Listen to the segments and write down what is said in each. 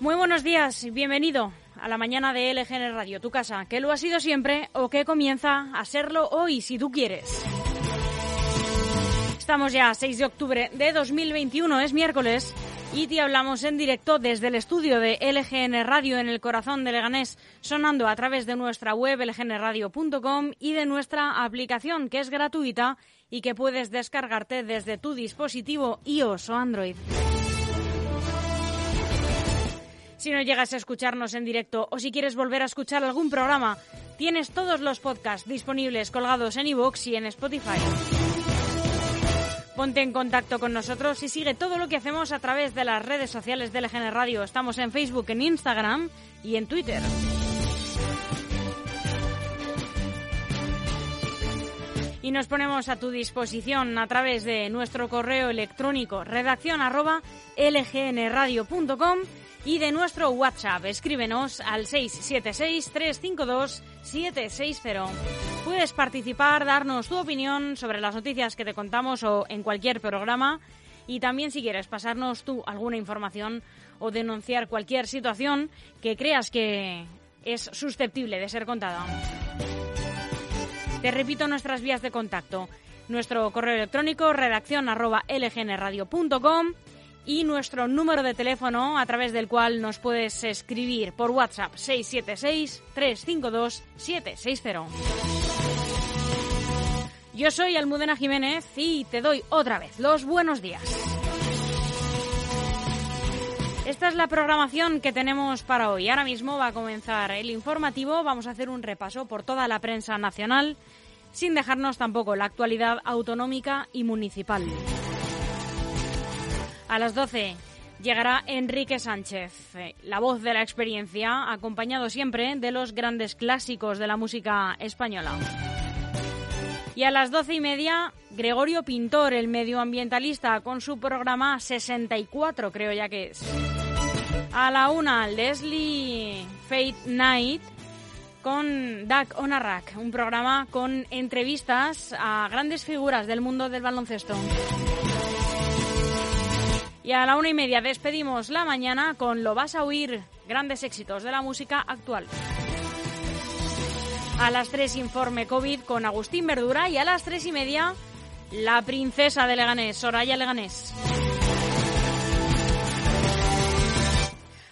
Muy buenos días, bienvenido a la mañana de LGN Radio, tu casa, que lo ha sido siempre o que comienza a serlo hoy, si tú quieres. Estamos ya a 6 de octubre de 2021, es miércoles, y te hablamos en directo desde el estudio de LGN Radio en el corazón de Leganés, sonando a través de nuestra web lgnradio.com y de nuestra aplicación, que es gratuita y que puedes descargarte desde tu dispositivo iOS o Android. Si no llegas a escucharnos en directo o si quieres volver a escuchar algún programa, tienes todos los podcasts disponibles colgados en iVoox y en Spotify. Ponte en contacto con nosotros y sigue todo lo que hacemos a través de las redes sociales de LGN Radio. Estamos en Facebook, en Instagram y en Twitter. y nos ponemos a tu disposición a través de nuestro correo electrónico redacción lgnradio.com y de nuestro WhatsApp. Escríbenos al 676-352-760. Puedes participar, darnos tu opinión sobre las noticias que te contamos o en cualquier programa. Y también si quieres pasarnos tú alguna información o denunciar cualquier situación que creas que es susceptible de ser contada. Te repito nuestras vías de contacto. Nuestro correo electrónico redacción arroba lgnradio.com y nuestro número de teléfono a través del cual nos puedes escribir por WhatsApp 676-352-760. Yo soy Almudena Jiménez y te doy otra vez los buenos días. Esta es la programación que tenemos para hoy. Ahora mismo va a comenzar el informativo. Vamos a hacer un repaso por toda la prensa nacional, sin dejarnos tampoco la actualidad autonómica y municipal. A las 12 llegará Enrique Sánchez, la voz de la experiencia, acompañado siempre de los grandes clásicos de la música española. Y a las doce y media, Gregorio Pintor, el medioambientalista, con su programa 64, creo ya que es. A la una, Leslie Fate Night con Doug Onarrak, un programa con entrevistas a grandes figuras del mundo del baloncesto. Y a la una y media despedimos la mañana con Lo vas a oír, grandes éxitos de la música actual. A las tres informe COVID con Agustín Verdura y a las tres y media la princesa de Leganés, Soraya Leganés.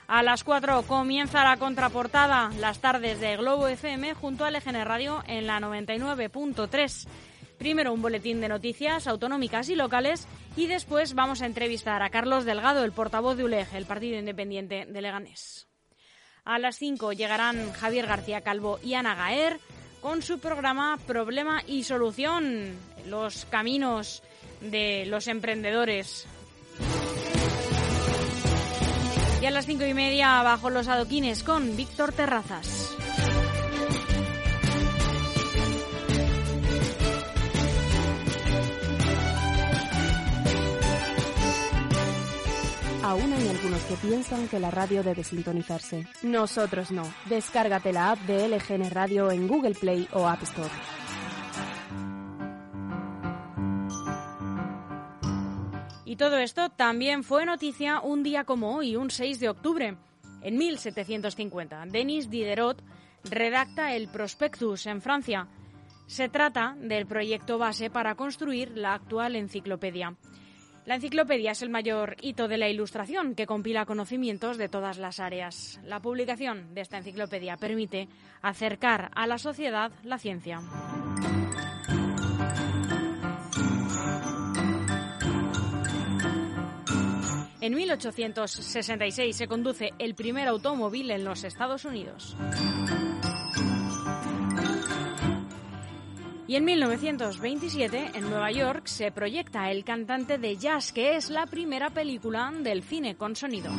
A las cuatro comienza la contraportada, las tardes de Globo FM junto a LGN Radio en la 99.3. Primero un boletín de noticias autonómicas y locales y después vamos a entrevistar a Carlos Delgado, el portavoz de ULEG, el Partido Independiente de Leganés. A las 5 llegarán Javier García Calvo y Ana Gaer con su programa Problema y Solución, los caminos de los emprendedores. Y a las cinco y media bajo los adoquines con Víctor Terrazas. Aún hay algunos que piensan que la radio debe sintonizarse. Nosotros no. Descárgate la app de LGN Radio en Google Play o App Store. Y todo esto también fue noticia un día como hoy, un 6 de octubre. En 1750, Denis Diderot redacta el Prospectus en Francia. Se trata del proyecto base para construir la actual enciclopedia. La enciclopedia es el mayor hito de la ilustración que compila conocimientos de todas las áreas. La publicación de esta enciclopedia permite acercar a la sociedad la ciencia. En 1866 se conduce el primer automóvil en los Estados Unidos. Y en 1927, en Nueva York, se proyecta El cantante de jazz, que es la primera película del cine con sonido.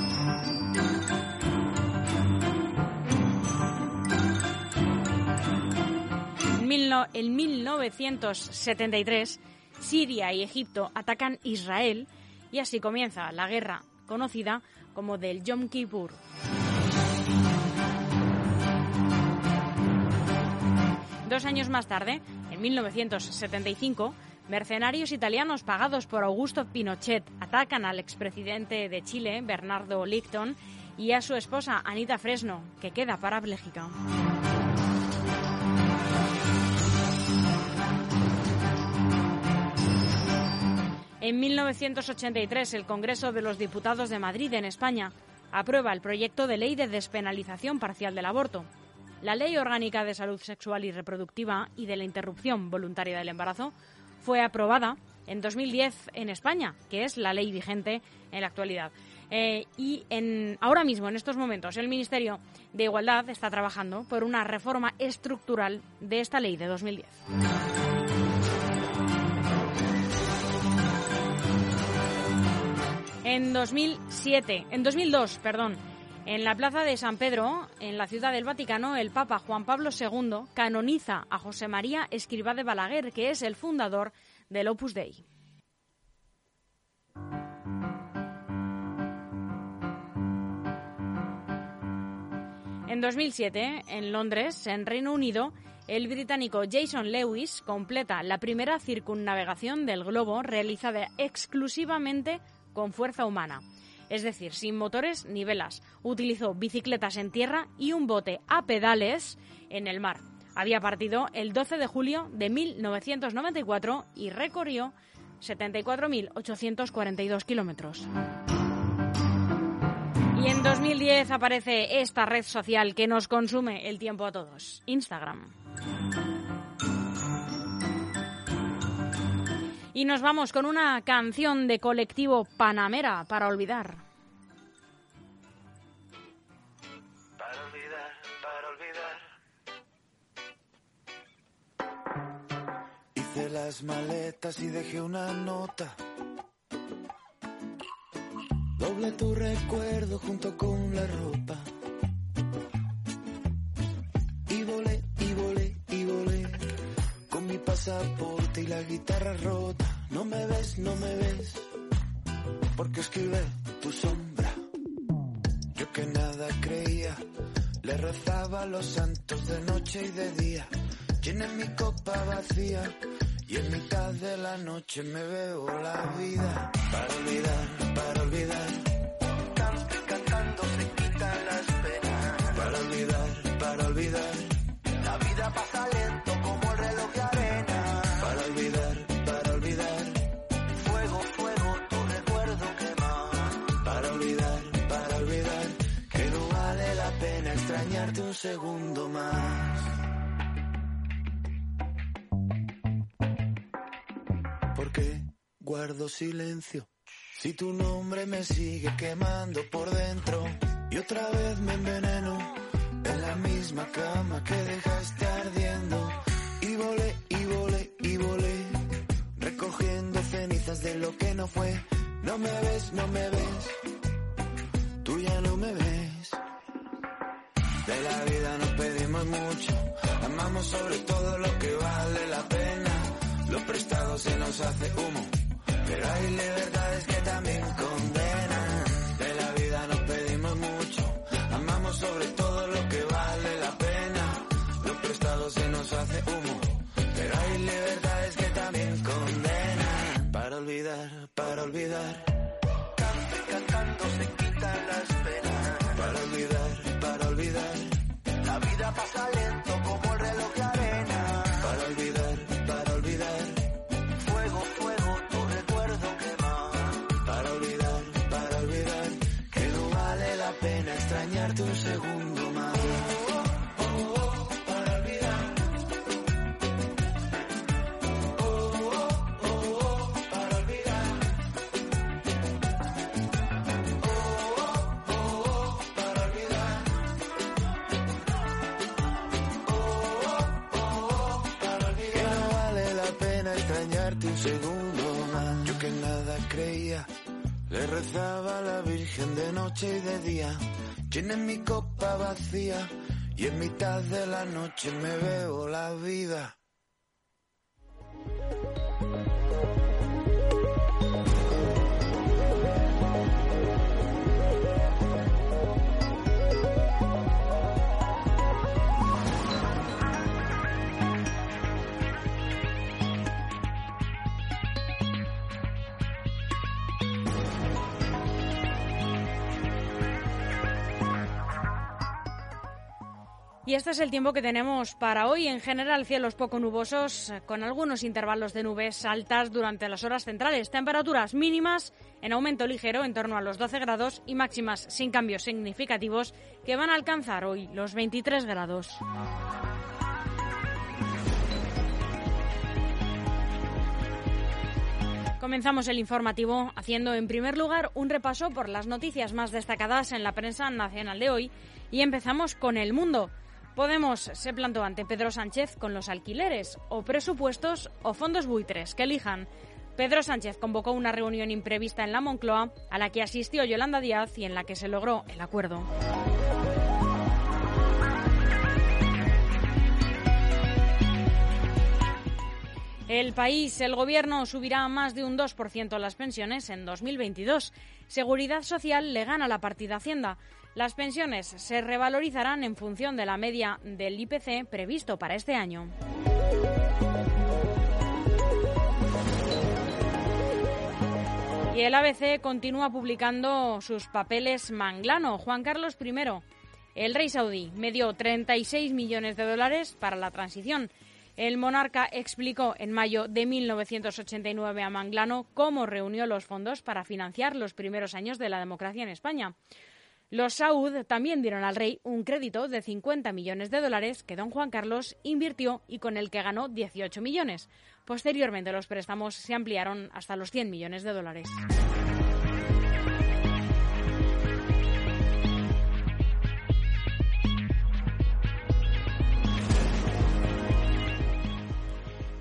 En 1973, Siria y Egipto atacan Israel y así comienza la guerra conocida como del Yom Kippur. Dos años más tarde, en 1975, mercenarios italianos pagados por Augusto Pinochet atacan al expresidente de Chile, Bernardo Licton, y a su esposa Anita Fresno, que queda parapléjica. En 1983, el Congreso de los Diputados de Madrid, en España, aprueba el proyecto de ley de despenalización parcial del aborto. La Ley Orgánica de Salud Sexual y Reproductiva y de la Interrupción Voluntaria del Embarazo fue aprobada en 2010 en España, que es la ley vigente en la actualidad. Eh, y ahora mismo, en estos momentos, el Ministerio de Igualdad está trabajando por una reforma estructural de esta ley de 2010. En 2007, en 2002, perdón, en la plaza de San Pedro, en la ciudad del Vaticano, el Papa Juan Pablo II canoniza a José María Escrivá de Balaguer, que es el fundador del Opus Dei. En 2007, en Londres, en Reino Unido, el británico Jason Lewis completa la primera circunnavegación del globo realizada exclusivamente con fuerza humana, es decir, sin motores ni velas. Utilizó bicicletas en tierra y un bote a pedales en el mar. Había partido el 12 de julio de 1994 y recorrió 74.842 kilómetros. Y en 2010 aparece esta red social que nos consume el tiempo a todos, Instagram. Y nos vamos con una canción de colectivo Panamera para olvidar. Para olvidar, para olvidar. Hice las maletas y dejé una nota Doble tu recuerdo junto con la ropa. Y volé, y volé, y volé. Con mi pasaporte y la guitarra rota. No me ves, no me ves. Porque escribe tu sombra. Yo que nada creía. Le rezaba a los santos de noche y de día. Llené mi copa vacía y en mitad de la noche me veo la vida para olvidar, para olvidar. Segundo más. porque guardo silencio. Si tu nombre me sigue quemando por dentro y otra vez me enveneno en la misma cama que dejaste ardiendo. Y volé, y volé, y volé, recogiendo cenizas de lo que no fue. No me ves, no me ves, tú ya no me ves. De la vida nos pedimos mucho, amamos sobre todo lo que vale la pena. Lo prestado se nos hace humo, extrañarte un segundo más. Yo que nada creía, le rezaba a la Virgen de noche y de día. Llené mi copa vacía y en mitad de la noche me veo la vida. Y este es el tiempo que tenemos para hoy. En general, cielos poco nubosos, con algunos intervalos de nubes altas durante las horas centrales. Temperaturas mínimas en aumento ligero, en torno a los 12 grados, y máximas sin cambios significativos, que van a alcanzar hoy los 23 grados. Comenzamos el informativo haciendo en primer lugar un repaso por las noticias más destacadas en la prensa nacional de hoy y empezamos con el mundo. Podemos se plantó ante Pedro Sánchez con los alquileres, o presupuestos o fondos buitres, que elijan. Pedro Sánchez convocó una reunión imprevista en la Moncloa, a la que asistió Yolanda Díaz y en la que se logró el acuerdo. El país, el gobierno subirá más de un 2% las pensiones en 2022. Seguridad Social le gana la partida Hacienda. Las pensiones se revalorizarán en función de la media del IPC previsto para este año. Y el ABC continúa publicando sus papeles Manglano. Juan Carlos I, el rey saudí, me dio 36 millones de dólares para la transición. El monarca explicó en mayo de 1989 a Manglano cómo reunió los fondos para financiar los primeros años de la democracia en España. Los Saud también dieron al rey un crédito de 50 millones de dólares que don Juan Carlos invirtió y con el que ganó 18 millones. Posteriormente los préstamos se ampliaron hasta los 100 millones de dólares.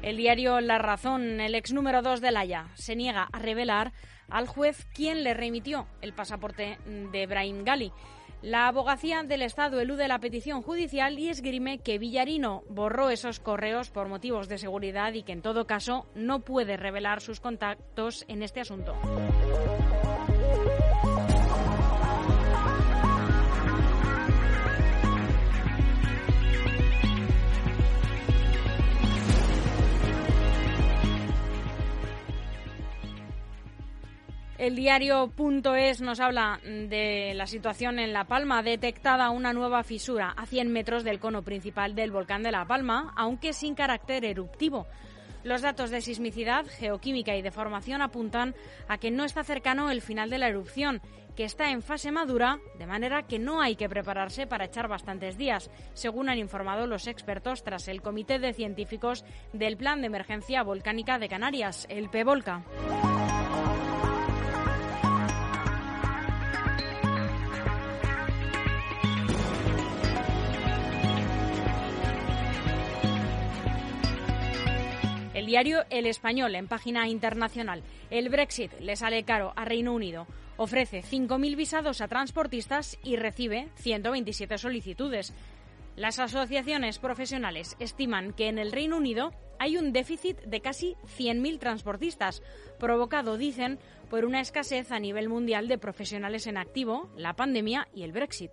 El diario La Razón, el ex número 2 de Haya, se niega a revelar al juez quien le remitió el pasaporte de Brahim Gali. La abogacía del Estado elude la petición judicial y esgrime que Villarino borró esos correos por motivos de seguridad y que en todo caso no puede revelar sus contactos en este asunto. El diario.es nos habla de la situación en La Palma. Detectada una nueva fisura a 100 metros del cono principal del volcán de La Palma, aunque sin carácter eruptivo. Los datos de sismicidad, geoquímica y deformación apuntan a que no está cercano el final de la erupción, que está en fase madura, de manera que no hay que prepararse para echar bastantes días, según han informado los expertos tras el Comité de Científicos del Plan de Emergencia Volcánica de Canarias, el PEVOLCA. Diario El Español, en página internacional. El Brexit le sale caro a Reino Unido. Ofrece 5.000 visados a transportistas y recibe 127 solicitudes. Las asociaciones profesionales estiman que en el Reino Unido hay un déficit de casi 100.000 transportistas, provocado, dicen, por una escasez a nivel mundial de profesionales en activo, la pandemia y el Brexit.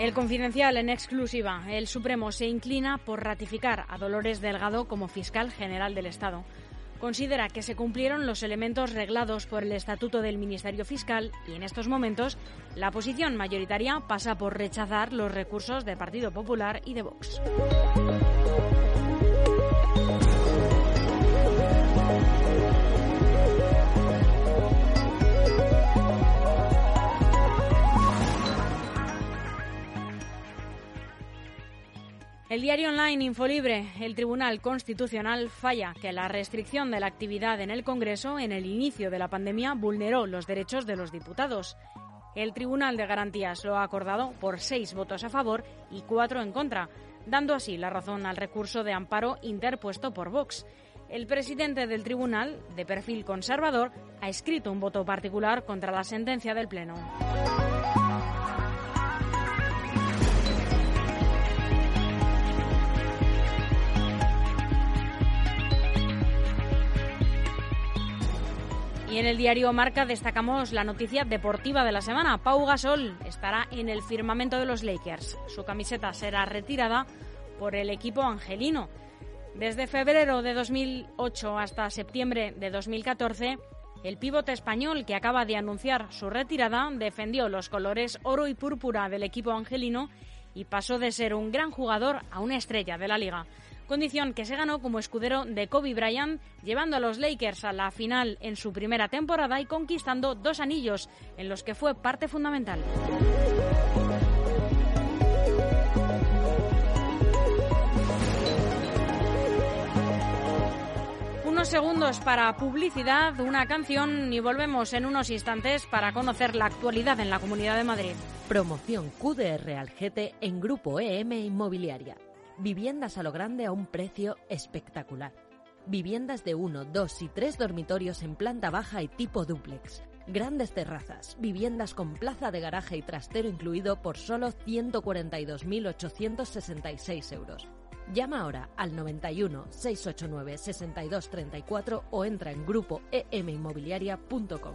El confidencial en exclusiva. El Supremo se inclina por ratificar a Dolores Delgado como fiscal general del Estado. Considera que se cumplieron los elementos reglados por el Estatuto del Ministerio Fiscal y en estos momentos la posición mayoritaria pasa por rechazar los recursos del Partido Popular y de Vox. El diario online Infolibre, el Tribunal Constitucional falla que la restricción de la actividad en el Congreso en el inicio de la pandemia vulneró los derechos de los diputados. El Tribunal de Garantías lo ha acordado por seis votos a favor y cuatro en contra, dando así la razón al recurso de amparo interpuesto por Vox. El presidente del tribunal, de perfil conservador, ha escrito un voto particular contra la sentencia del Pleno. Y en el diario Marca destacamos la noticia deportiva de la semana. Pau Gasol estará en el firmamento de los Lakers. Su camiseta será retirada por el equipo angelino. Desde febrero de 2008 hasta septiembre de 2014, el pivote español, que acaba de anunciar su retirada, defendió los colores oro y púrpura del equipo angelino y pasó de ser un gran jugador a una estrella de la liga. Condición que se ganó como escudero de Kobe Bryant, llevando a los Lakers a la final en su primera temporada y conquistando dos anillos, en los que fue parte fundamental. Unos segundos para publicidad, una canción y volvemos en unos instantes para conocer la actualidad en la Comunidad de Madrid. Promoción QDR Algete en Grupo EM Inmobiliaria. Viviendas a lo grande a un precio espectacular. Viviendas de uno, dos y tres dormitorios en planta baja y tipo dúplex. Grandes terrazas, viviendas con plaza de garaje y trastero incluido por solo 142.866 euros. Llama ahora al 91 689 6234 o entra en grupo eminmobiliaria.com.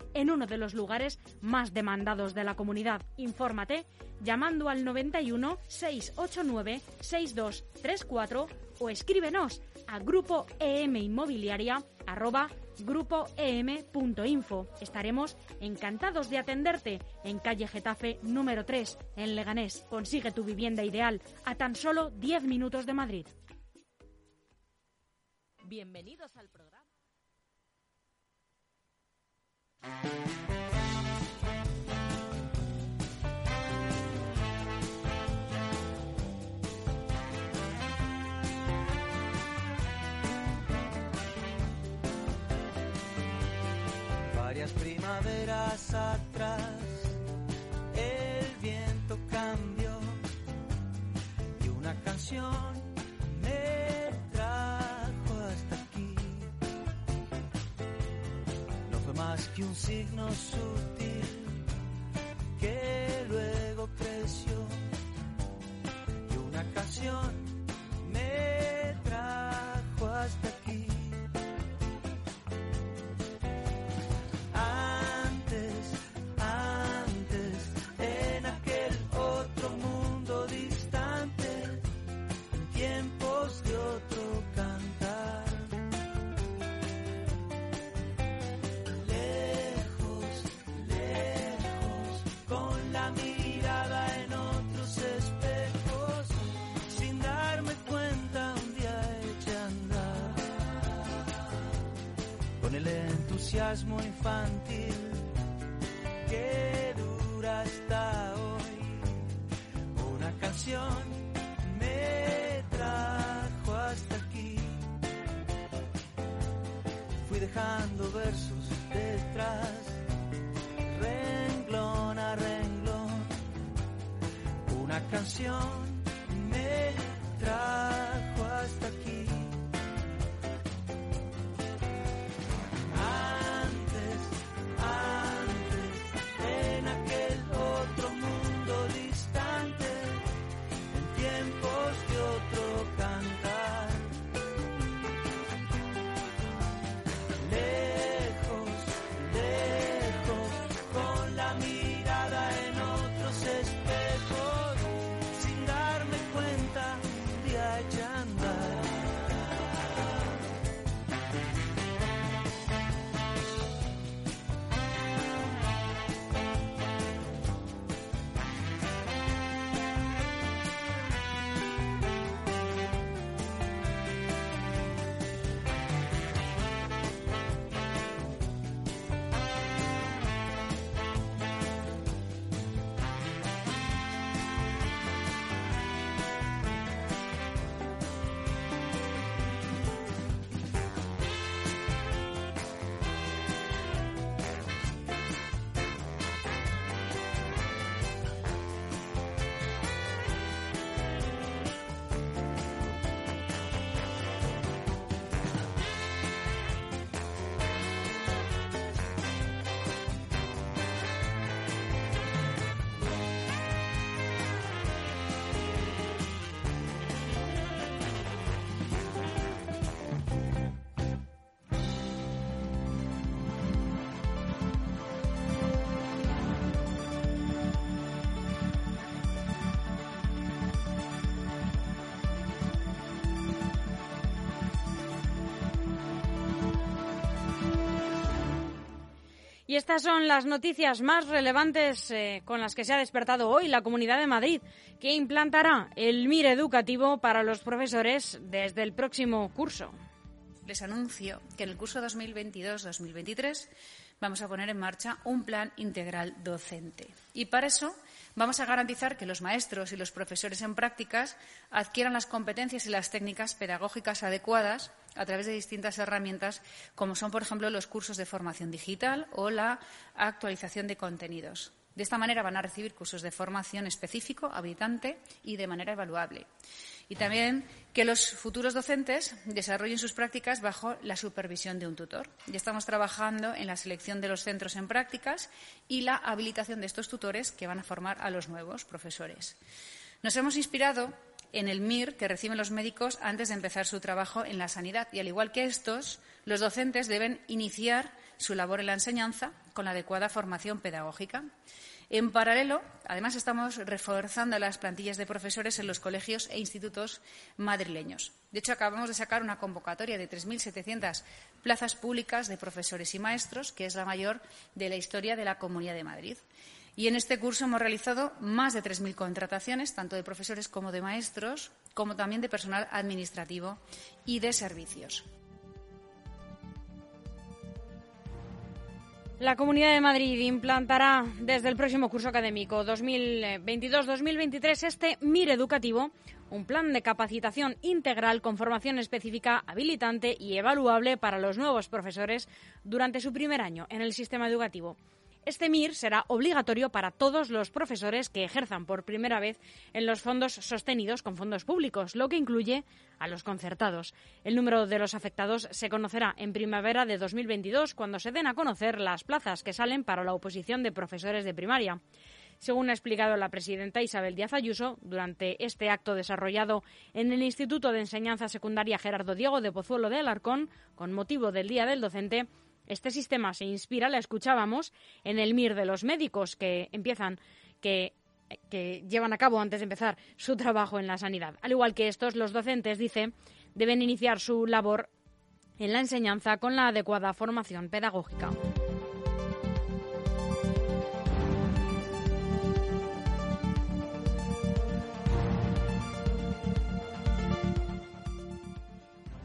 en uno de los lugares más demandados de la comunidad. Infórmate llamando al 91 689 6234 o escríbenos a grupo em inmobiliaria grupoem.info. Estaremos encantados de atenderte en calle Getafe número 3 en Leganés. Consigue tu vivienda ideal a tan solo 10 minutos de Madrid. Bienvenidos al programa. Varias primaveras atrás, el viento cambió y una canción que un signo sutil que luego creció. Y una canción entusiasmo infantil Y estas son las noticias más relevantes eh, con las que se ha despertado hoy la Comunidad de Madrid, que implantará el MIR educativo para los profesores desde el próximo curso. Les anuncio que en el curso 2022-2023 vamos a poner en marcha un plan integral docente. Y para eso vamos a garantizar que los maestros y los profesores en prácticas adquieran las competencias y las técnicas pedagógicas adecuadas a través de distintas herramientas, como son, por ejemplo, los cursos de formación digital o la actualización de contenidos. De esta manera van a recibir cursos de formación específico, habilitante y de manera evaluable. Y también que los futuros docentes desarrollen sus prácticas bajo la supervisión de un tutor. Ya estamos trabajando en la selección de los centros en prácticas y la habilitación de estos tutores que van a formar a los nuevos profesores. Nos hemos inspirado en el MIR que reciben los médicos antes de empezar su trabajo en la sanidad. Y al igual que estos, los docentes deben iniciar su labor en la enseñanza con la adecuada formación pedagógica. En paralelo, además, estamos reforzando las plantillas de profesores en los colegios e institutos madrileños. De hecho, acabamos de sacar una convocatoria de 3.700 plazas públicas de profesores y maestros, que es la mayor de la historia de la Comunidad de Madrid. Y en este curso hemos realizado más de 3.000 contrataciones, tanto de profesores como de maestros, como también de personal administrativo y de servicios. La Comunidad de Madrid implantará desde el próximo curso académico 2022-2023 este MIR educativo, un plan de capacitación integral con formación específica, habilitante y evaluable para los nuevos profesores durante su primer año en el sistema educativo. Este MIR será obligatorio para todos los profesores que ejerzan por primera vez en los fondos sostenidos con fondos públicos, lo que incluye a los concertados. El número de los afectados se conocerá en primavera de 2022, cuando se den a conocer las plazas que salen para la oposición de profesores de primaria. Según ha explicado la presidenta Isabel Díaz Ayuso, durante este acto desarrollado en el Instituto de Enseñanza Secundaria Gerardo Diego de Pozuelo de Alarcón, con motivo del Día del Docente, este sistema se inspira, la escuchábamos, en el MIR de los médicos que empiezan, que, que llevan a cabo antes de empezar su trabajo en la sanidad. Al igual que estos, los docentes, dice, deben iniciar su labor en la enseñanza con la adecuada formación pedagógica.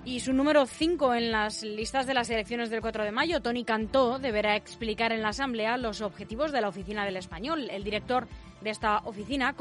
Y su número 5 en las listas de las elecciones del 4 de mayo, Tony Cantó, deberá explicar en la Asamblea los objetivos de la Oficina del Español. El director de esta oficina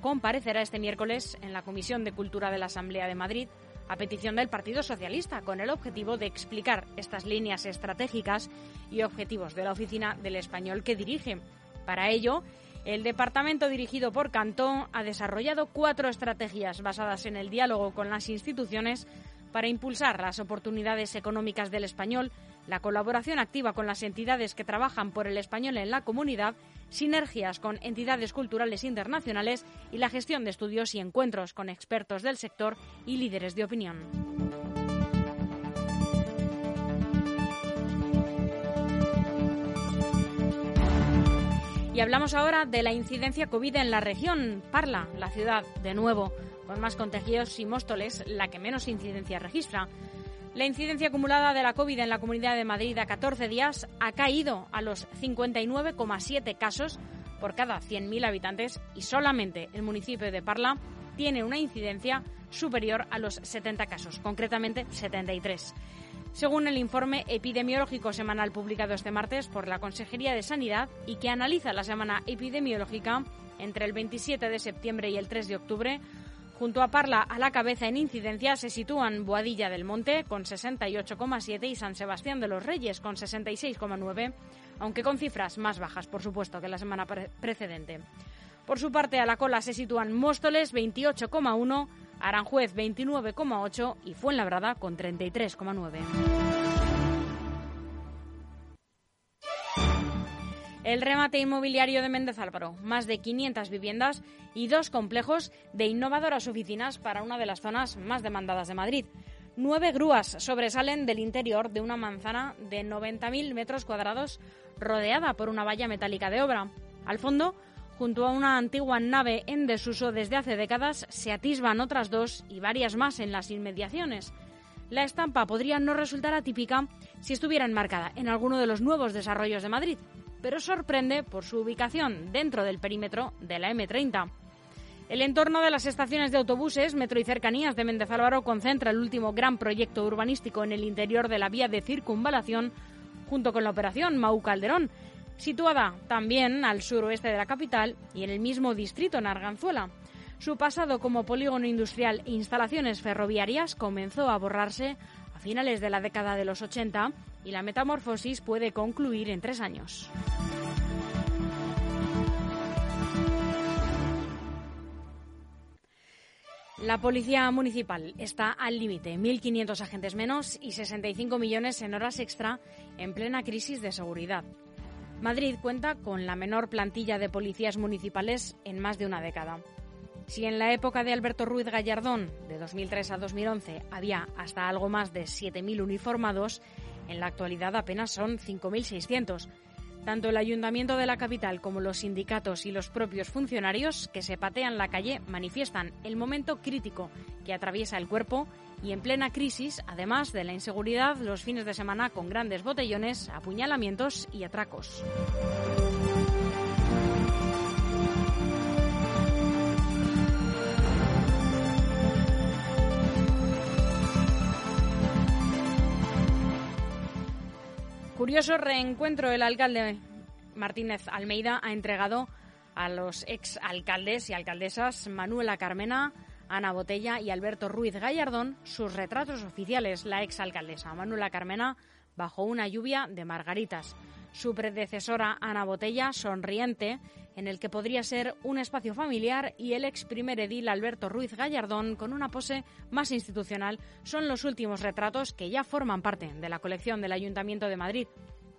comparecerá este miércoles en la Comisión de Cultura de la Asamblea de Madrid a petición del Partido Socialista, con el objetivo de explicar estas líneas estratégicas y objetivos de la Oficina del Español que dirige. Para ello, el departamento dirigido por Cantó ha desarrollado cuatro estrategias basadas en el diálogo con las instituciones para impulsar las oportunidades económicas del español, la colaboración activa con las entidades que trabajan por el español en la comunidad, sinergias con entidades culturales internacionales y la gestión de estudios y encuentros con expertos del sector y líderes de opinión. Y hablamos ahora de la incidencia COVID en la región. Parla, la ciudad, de nuevo, con más contagios y Móstoles, la que menos incidencia registra. La incidencia acumulada de la COVID en la Comunidad de Madrid a 14 días ha caído a los 59,7 casos por cada 100.000 habitantes y solamente el municipio de Parla tiene una incidencia superior a los 70 casos, concretamente 73. Según el informe epidemiológico semanal publicado este martes por la Consejería de Sanidad y que analiza la semana epidemiológica entre el 27 de septiembre y el 3 de octubre, Junto a Parla a la cabeza en incidencia se sitúan Boadilla del Monte con 68,7 y San Sebastián de los Reyes con 66,9, aunque con cifras más bajas, por supuesto, que la semana precedente. Por su parte, a la cola se sitúan Móstoles 28,1, Aranjuez 29,8 y Fuenlabrada con 33,9. El remate inmobiliario de Méndez Álvaro, más de 500 viviendas y dos complejos de innovadoras oficinas para una de las zonas más demandadas de Madrid. Nueve grúas sobresalen del interior de una manzana de 90.000 metros cuadrados rodeada por una valla metálica de obra. Al fondo, junto a una antigua nave en desuso desde hace décadas, se atisban otras dos y varias más en las inmediaciones. La estampa podría no resultar atípica si estuviera enmarcada en alguno de los nuevos desarrollos de Madrid, pero sorprende por su ubicación dentro del perímetro de la M30. El entorno de las estaciones de autobuses, metro y cercanías de Méndez Álvaro concentra el último gran proyecto urbanístico en el interior de la vía de circunvalación, junto con la operación Mau Calderón, situada también al suroeste de la capital y en el mismo distrito, en Arganzuela. Su pasado como polígono industrial e instalaciones ferroviarias comenzó a borrarse finales de la década de los 80 y la metamorfosis puede concluir en tres años. La Policía Municipal está al límite, 1.500 agentes menos y 65 millones en horas extra en plena crisis de seguridad. Madrid cuenta con la menor plantilla de policías municipales en más de una década. Si en la época de Alberto Ruiz Gallardón, de 2003 a 2011, había hasta algo más de 7.000 uniformados, en la actualidad apenas son 5.600 tanto el ayuntamiento de la capital como los sindicatos y los propios funcionarios que se patean la calle manifiestan el momento crítico que atraviesa el cuerpo y en plena crisis, además de la inseguridad, los fines de semana con grandes botellones, apuñalamientos y atracos. Curioso reencuentro. El alcalde Martínez Almeida ha entregado a los ex alcaldes y alcaldesas Manuela Carmena, Ana Botella y Alberto Ruiz Gallardón sus retratos oficiales. La ex alcaldesa Manuela Carmena bajo una lluvia de margaritas. Su predecesora Ana Botella, sonriente, en el que podría ser un espacio familiar, y el ex primer edil Alberto Ruiz Gallardón, con una pose más institucional, son los últimos retratos que ya forman parte de la colección del Ayuntamiento de Madrid.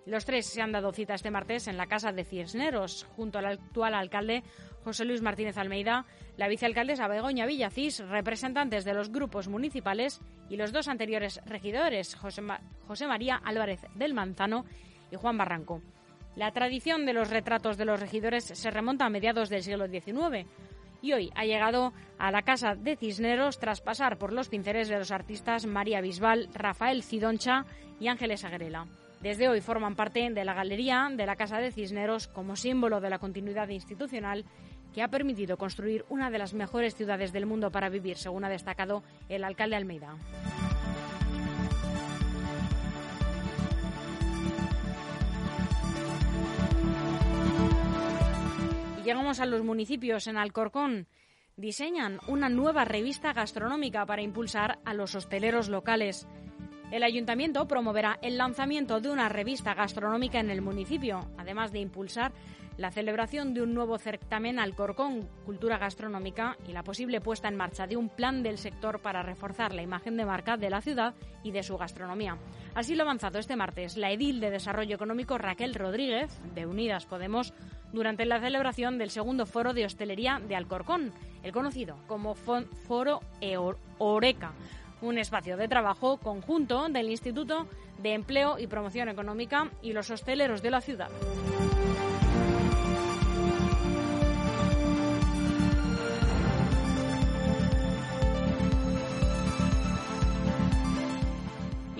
Los tres se han dado cita este martes en la Casa de Cisneros, junto al actual alcalde José Luis Martínez Almeida, la vicealcaldesa Begoña Villacís, representantes de los grupos municipales y los dos anteriores regidores, José, José María Álvarez del Manzano y Juan Barranco. La tradición de los retratos de los regidores se remonta a mediados del siglo XIX y hoy ha llegado a la Casa de Cisneros tras pasar por los pinceles de los artistas María Bisbal, Rafael Cidoncha y Ángeles Agrela. Desde hoy forman parte de la galería de la Casa de Cisneros como símbolo de la continuidad institucional que ha permitido construir una de las mejores ciudades del mundo para vivir, según ha destacado el alcalde Almeida. Llegamos a los municipios. En Alcorcón diseñan una nueva revista gastronómica para impulsar a los hosteleros locales. El ayuntamiento promoverá el lanzamiento de una revista gastronómica en el municipio, además de impulsar la celebración de un nuevo certamen Alcorcón Cultura Gastronómica y la posible puesta en marcha de un plan del sector para reforzar la imagen de marca de la ciudad y de su gastronomía. Así lo ha avanzado este martes la edil de Desarrollo Económico Raquel Rodríguez, de Unidas Podemos, durante la celebración del segundo foro de hostelería de Alcorcón, el conocido como Foro Oreca, un espacio de trabajo conjunto del Instituto de Empleo y Promoción Económica y los hosteleros de la ciudad.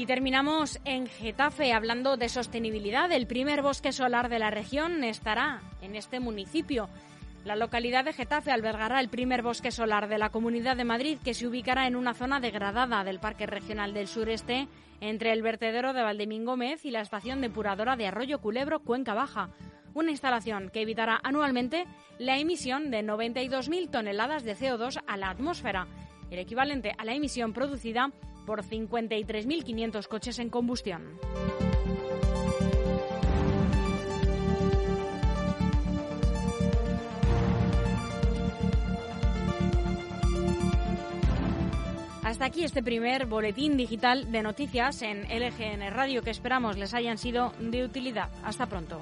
Y terminamos en Getafe hablando de sostenibilidad. El primer bosque solar de la región estará en este municipio. La localidad de Getafe albergará el primer bosque solar de la Comunidad de Madrid que se ubicará en una zona degradada del Parque Regional del Sureste entre el vertedero de Valdemín Gómez y la estación depuradora de Arroyo Culebro Cuenca Baja. Una instalación que evitará anualmente la emisión de 92.000 toneladas de CO2 a la atmósfera, el equivalente a la emisión producida por 53.500 coches en combustión. Hasta aquí este primer boletín digital de noticias en LGN Radio que esperamos les hayan sido de utilidad. Hasta pronto.